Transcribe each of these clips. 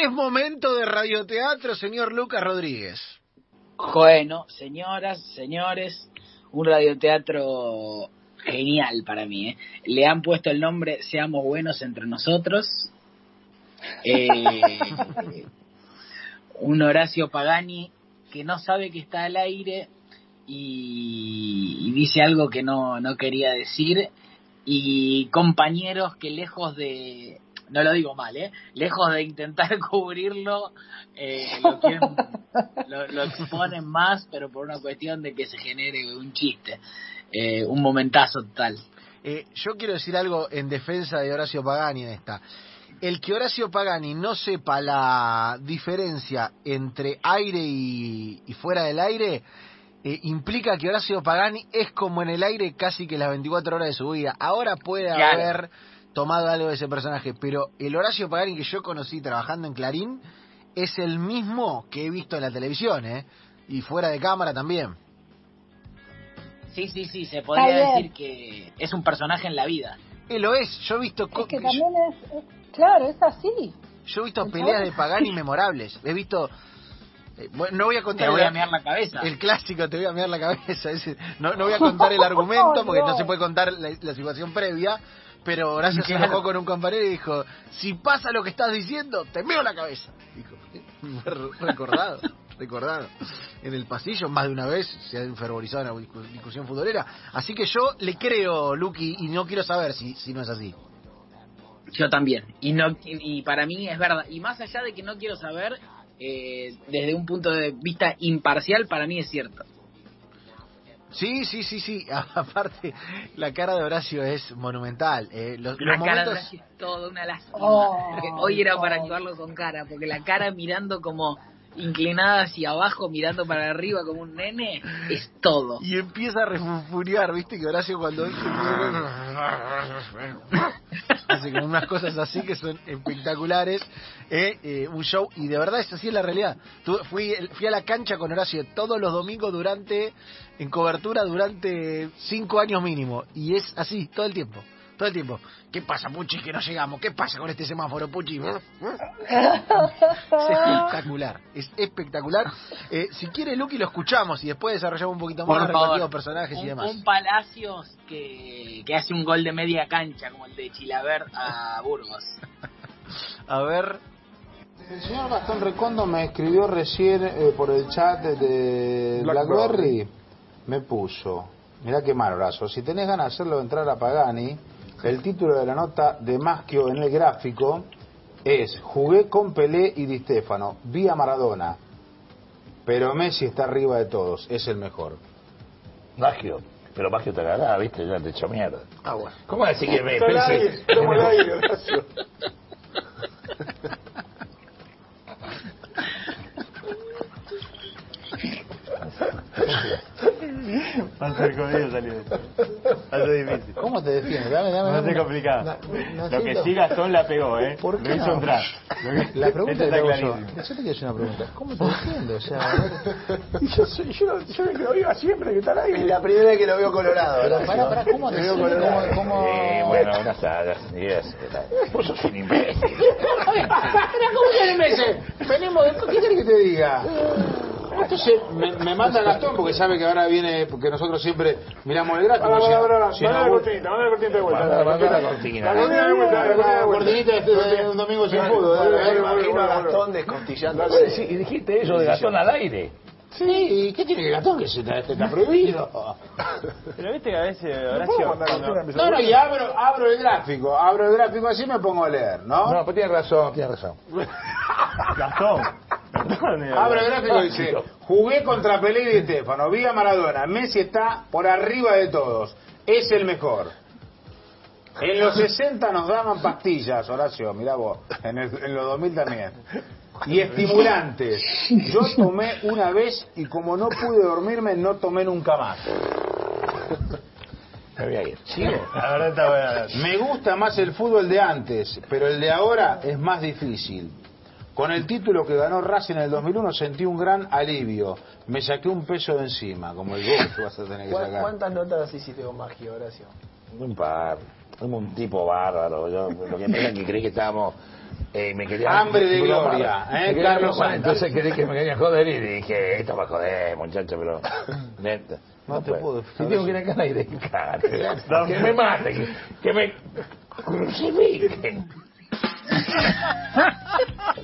Es momento de radioteatro, señor Lucas Rodríguez. Bueno, señoras, señores, un radioteatro genial para mí. ¿eh? Le han puesto el nombre Seamos Buenos entre nosotros. Eh, un Horacio Pagani que no sabe que está al aire y, y dice algo que no, no quería decir y compañeros que lejos de no lo digo mal, ¿eh? lejos de intentar cubrirlo, eh, lo, quieren- lo, lo exponen más, pero por una cuestión de que se genere un chiste, eh, un momentazo total. Eh, yo quiero decir algo en defensa de Horacio Pagani en esta. El que Horacio Pagani no sepa la diferencia entre aire y, y fuera del aire eh, implica que Horacio Pagani es como en el aire casi que las 24 horas de su vida. Ahora puede Claro. haber tomado algo de ese personaje, pero el Horacio Pagani que yo conocí trabajando en Clarín es el mismo que he visto en la televisión, ¿eh? Y fuera de cámara también. Sí, sí, sí, se podría decir que es un personaje en la vida. Él lo es. Yo he visto, Es que yo- también es, es- claro, es así. Yo he visto El peleas de Pagani memorables. He visto. eh, bueno, no voy a contar Te voy a mear la cabeza. el clásico, te voy a mirar la cabeza. ese. no, no voy a contar el argumento porque no No. se puede contar la, la situación previa. Pero Horacio se enojó con un compañero y dijo: Si pasa lo que estás diciendo, te meo la cabeza. Dijo: recordado, recordado. En el pasillo, más de una vez, se ha enfervorizado una discu- discusión futbolera. Así que yo le creo, Lucky, y no quiero saber si, si no es así. Yo también. Y no y para mí es verdad. Y más allá de que no quiero saber, eh, desde un punto de vista imparcial, para mí es cierto. Sí, sí, sí, sí. Aparte, la cara de Horacio es monumental. Eh, los, La los cara de momentos... Horacio es toda una lástima. Oh, Porque hoy era para actuarlo con cara, porque la cara mirando como inclinada hacia abajo, mirando para arriba como un nene, es todo. Y empieza a refunfuñar, viste que Horacio cuando hace como unas cosas así que son espectaculares. eh, eh, un show, y de verdad es así en la realidad. Fui, fui a la cancha con Horacio todos los domingos durante, en cobertura durante cinco años mínimo. Y es así, todo el tiempo. Todo el tiempo. ¿Qué pasa, Puchi? Que no llegamos. ¿Qué pasa con este semáforo, Puchi? Es espectacular, es espectacular. Eh, si quiere, Lucky, lo escuchamos y después desarrollamos un poquito más favor. personajes y demás. un Palacios que, que hace un gol de media cancha, como el de Chilaver a Burgos. A ver, El señor Gastón Recondo me escribió recién eh, por el chat de Blackberry. Blackberry. Me puso, mirá qué mal brazo, si tenés ganas de hacerlo entrar a Pagani, el título de la nota de Maschio en el gráfico es Jugué con Pelé y Di Stefano, vi a Maradona, pero Messi está arriba de todos, es el mejor. Magio. Pero Magio te agarrá, viste, ya te echó mierda. ah, bueno. ¿Cómo decir que me pensé? al aire, Horacio. Va a ser jodido salir de esto. Va a ser difícil. ¿Cómo te defiendes? Dame, dame, ser una- complicado. Lo que sí Gastón la pegó, ¿eh? ¿Por qué Lo hizo no? entrar. Lo que- La pregunta que está te yo, te quiero hacer una pregunta, ¿cómo te defiendes? O sea, Yo, soy- yo, yo lo digo siempre que está al aire. la primera vez que lo veo colorado. pero pará, pará, ¿cómo te ¿Cómo, cómo... Eh, bueno, unas sagas, ideas. Vos sos un imbécil. ¿Cómo que dice? Venimos de... ¿Qué querés que te diga? Entonces me, me manda Gastón porque sabe que ahora viene, porque nosotros siempre miramos el gráfico. No- pará, si no- la cortinita, mandá la cortinita de vuelta. La cortinita de vuelta, la cortinita de La vuelta. cortinita este de un domingo sin fútbol. dale, dale, dale, dale. descostillando. Y dijiste eso de Gastón al aire. Sí, ¿qué tiene que Gastón? Que se está, este está prohibido. Pero viste que a veces Horacio. No, no, y abro, abro el gráfico, abro el gráfico así me pongo a leer, ¿no? No, pues tienes razón, tienes razón. Gastón. Eh, Abro el gráfico y dice, jugué contra Pelé y Di Stefano, vi a Maradona, Messi está por arriba de todos, es el mejor. En los 60 nos daban pastillas, Horacio, mirá vos, en, el- en los 2000 también. Y estimulantes. Yo tomé una vez y como no pude dormirme, no tomé nunca más. Me voy a ir. ¿Sigo? La verdad está buena. Me gusta más el fútbol de antes, pero el de ahora es más difícil. Con el título que ganó Racing en el 2001 sentí un gran alivio. Me saqué un peso de encima, como el que vas a tener que sacar. ¿Cuántas notas hiciste con Magio, Horacio? Un par. Somos un tipo bárbaro. Yo, lo que pasa es que creí que estábamos eh, me quería Hambre de gloria, ¿eh? Me quería Carlos bromar. Entonces creí que me quería joder y dije, esto va a joder, muchacho, pero... Neta. No te puedo Si tengo que ir acá al aire, cállate. que me maten, que, que me crucifiquen.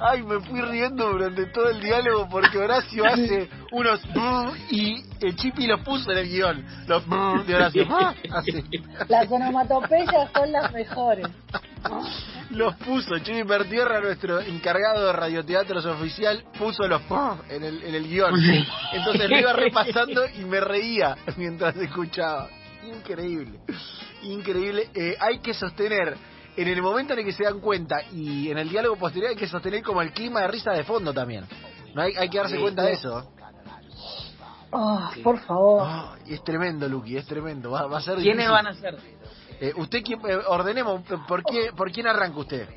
Ay, me fui riendo durante todo el diálogo porque Horacio hace unos y el Chipi los puso en el guion. Los de Horacio. Ah, Así. Las onomatopeyas son las mejores. Los puso. Chipi Pertierra, nuestro encargado de radioteatros oficial, puso los en el, en el guion. Entonces me iba repasando y me reía mientras escuchaba. Increíble. Increíble. Eh, hay que sostener en el momento en el que se dan cuenta y en el diálogo posterior hay que sostener como el clima de risa de fondo también. No hay, hay que darse Sí. cuenta de eso. Ah, por favor. Es tremendo, Luqui, es tremendo. Va, va a ser ¿Quiénes difícil. van a ser? Eh, usted, quién- eh, ordenemos, ¿por, qué, ¿por quién arranca usted?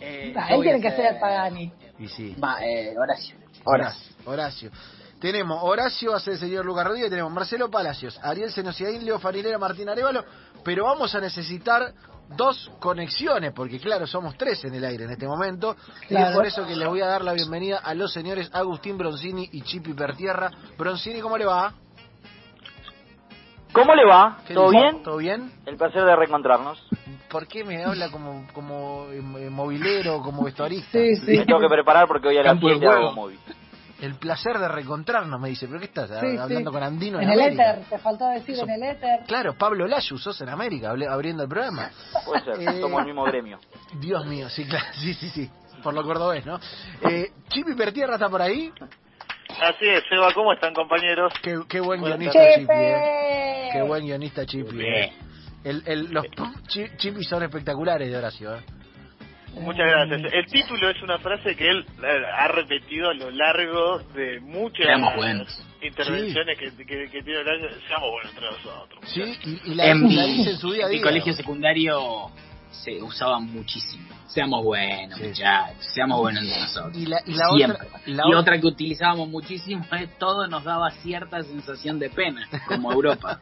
Eh, Ah, yo él voy a tiene que ser Pagani. Y sí. Va, eh, Horacio. Horacio. Horacio. Tenemos Horacio, hace el señor Lucas Rodríguez, tenemos Marcelo Palacios, Ariel Senosiaín, Leo Farinera, Martín Arevalo, pero vamos a necesitar dos conexiones, porque claro, somos tres en el aire en este momento, y es por eso que les voy a dar la bienvenida a los señores Agustín Broncini y Chipi Pertierra. Broncini, ¿cómo le va? ¿Cómo le va? ¿Qué ¿Todo bien? ¿Todo bien? El placer de reencontrarnos. ¿Por qué me habla como, como eh, movilero, como vestuarista? Sí, sí. Me tengo que preparar porque hoy a las Campo de 7 hago móvil. El placer de reencontrarnos, me dice. ¿Pero qué estás? Sí, hablando sí. con Andino en, En el América? éter, te faltó decir Eso- en el éter. Claro, Pablo Layu, sos en América, abriendo el programa. Puede ser, Eh, somos el mismo gremio. Dios mío, sí, claro, sí, sí, sí. Por lo cordobés, ¿no? Eh, Chipi Pertierra está por ahí. Así es, Seba, ¿cómo están compañeros? Qué, qué buen guionista. Chipi, eh. Qué buen guionista Chipi. eh. El, el, los chi- Chipi son espectaculares de Horacio, ¿eh? Muchas gracias. El título es una frase que él eh, ha repetido a lo largo de muchas Seamos buenos. intervenciones que, que, que tiene el año. Seamos buenos entre nosotros. Sí, y, y la, En mi, la dice en su día a en mi día. colegio secundario se usaba muchísimo. Seamos buenos, Sí. muchachos. Seamos buenos entre nosotros. Y la, y la Siempre. otra, la y otra- otra que utilizábamos muchísimo es todo nos daba cierta sensación de pena, como Europa.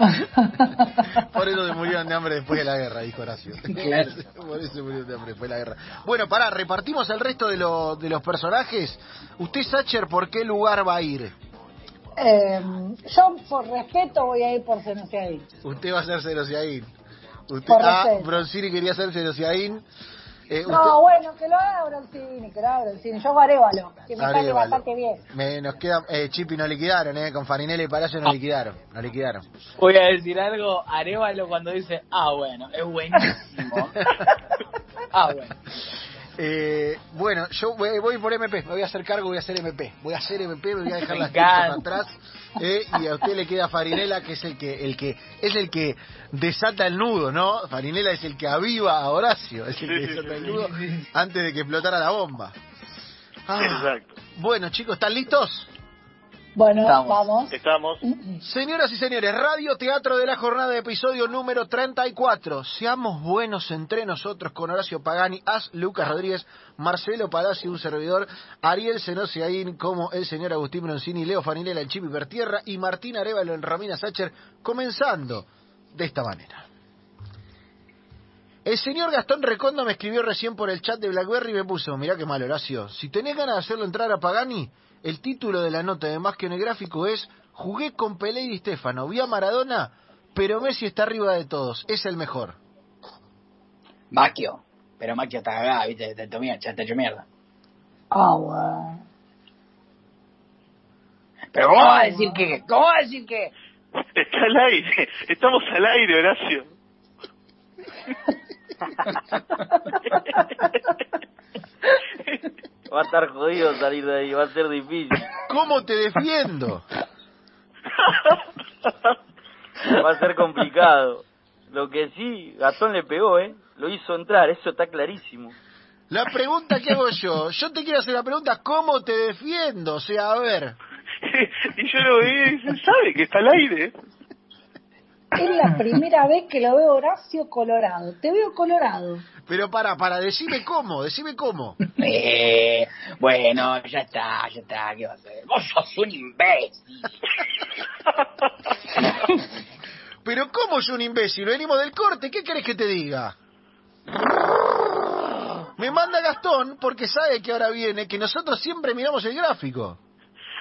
Por eso se murieron de hambre después de la guerra, dijo Horacio. Claro. Por eso se murieron de hambre después de la guerra. Bueno, pará, repartimos el resto de, lo- de los personajes. Usted, Sacher, ¿por qué lugar va a ir? Eh, yo, por respeto, voy a ir por Senociadín. Usted va a ser Cerociaín. Usted, Por ah. Broncini quería ser Cerociaín. Eh, No, bueno, que lo haga Broncini, que lo haga Broncini. Yo hago Arevalo, que me sale bastante bien. me, nos queda, eh, Chipi nos liquidaron, eh, con Farinelli y Palacio nos liquidaron, nos liquidaron. Voy a decir algo, Arevalo cuando dice, ah, bueno, es buenísimo. ah, bueno. Eh, bueno, yo voy, voy por MP, me voy a hacer cargo, voy a hacer MP. Voy a hacer MP, me voy a dejar las cosas atrás. eh, y a usted le queda Farinela, que es el que, el que, es el que desata el nudo, ¿no? Farinela es el que aviva a Horacio, es el que desata el nudo antes de que explotara la bomba. Ah, Exacto. bueno, chicos, ¿están listos? Bueno, Estamos. vamos. Estamos. Señoras y señores, Radio Teatro de la Jornada, episodio número 34. Seamos buenos entre nosotros con Horacio Pagani, As Lucas Rodríguez, Marcelo Palacio, un servidor, Ariel Senosiaín como el señor Agustín Broncini, Leo Fanilela, el Chipi Bertierra y Martín Arevalo en Romina Sacher, comenzando de esta manera. El señor Gastón Recondo me escribió recién por el chat de Blackberry y me puso, mirá qué mal Horacio, si tenés ganas de hacerlo entrar a Pagani, el título de la nota de más que en el gráfico es Jugué con Pelé y Di Stefano, vi a Maradona, pero Messi está arriba de todos, es el mejor. Maquio. Pero Maquio está cagada, viste, te tomía, ya te hecho mierda. Ah. Pero ¿cómo va a decir que? ¿Cómo va a decir que? Está al aire. Estamos al aire, Horacio. Va a estar jodido salir de ahí, va a ser difícil. ¿Cómo te defiendo? Va a ser complicado. Lo que sí, Gastón le pegó, ¿eh? Lo hizo entrar, eso está clarísimo. La pregunta que hago yo, yo te quiero hacer la pregunta, ¿cómo te defiendo? O sea, a ver, y yo lo vi y dice, ¿sabe que está al aire? Es la primera vez que lo veo Horacio colorado. Te veo colorado. pero para, para, decime cómo, decime cómo. Eh, bueno, ya está, ya está, ¿qué va a hacer? Vos sos un imbécil. Pero ¿cómo yo un imbécil? Venimos del corte, ¿qué querés que te diga? Me manda Gastón porque sabe que ahora viene, que nosotros siempre miramos el gráfico.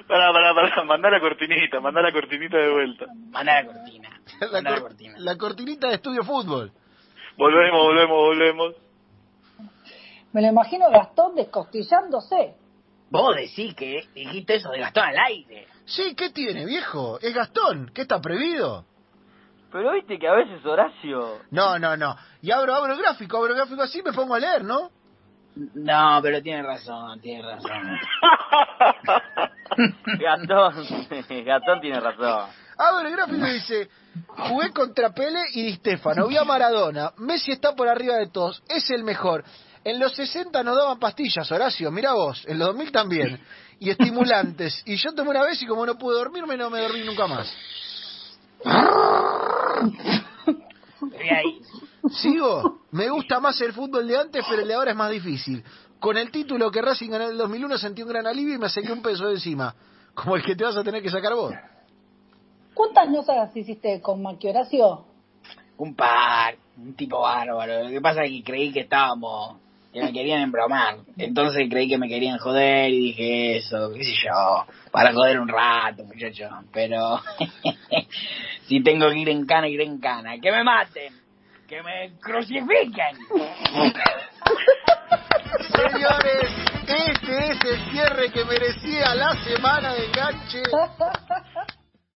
Pará, pará, pará, mandá la cortinita, mandá la cortinita de vuelta. Manda la cortina. La, Manda la cor- cortina. la cortinita de Estudio Fútbol. Volvemos, volvemos, volvemos. Me lo imagino Gastón descostillándose. Vos decís que dijiste eso de Gastón al aire. Sí, ¿qué tiene, viejo? Es Gastón. ¿Qué está prohibido? Pero viste que a veces Horacio... No, no, no. Y abro, abro el gráfico, abro el gráfico así me pongo a leer, ¿no? No, pero tiene razón, tiene razón. Gastón, Gastón tiene razón. Abro el gráfico dice, jugué contra Pele y Di Stefano, vi a Maradona, Messi está por arriba de todos, es el mejor. En los 60 nos daban pastillas, Horacio, mira vos, en los 2000 también, y estimulantes. Y yo tomé una vez y como no pude dormirme, no me dormí nunca más. ¿Sigo? Me gusta más el fútbol de antes, pero el de ahora es más difícil. Con el título que Racing ganó en el 2001 sentí un gran alivio y me saqué un peso de encima, como el que te vas a tener que sacar vos. ¿Cuántas notas hiciste con Maqui Horacio? Un par, un tipo bárbaro. Lo que pasa es que creí que estábamos, que me querían embromar. Entonces creí que me querían joder y dije eso, qué sé yo, para joder un rato, muchacho. Pero si tengo que ir en cana, iré en cana. Que me maten, que me crucifiquen. Señores, este es el cierre que merecía la semana de enganche.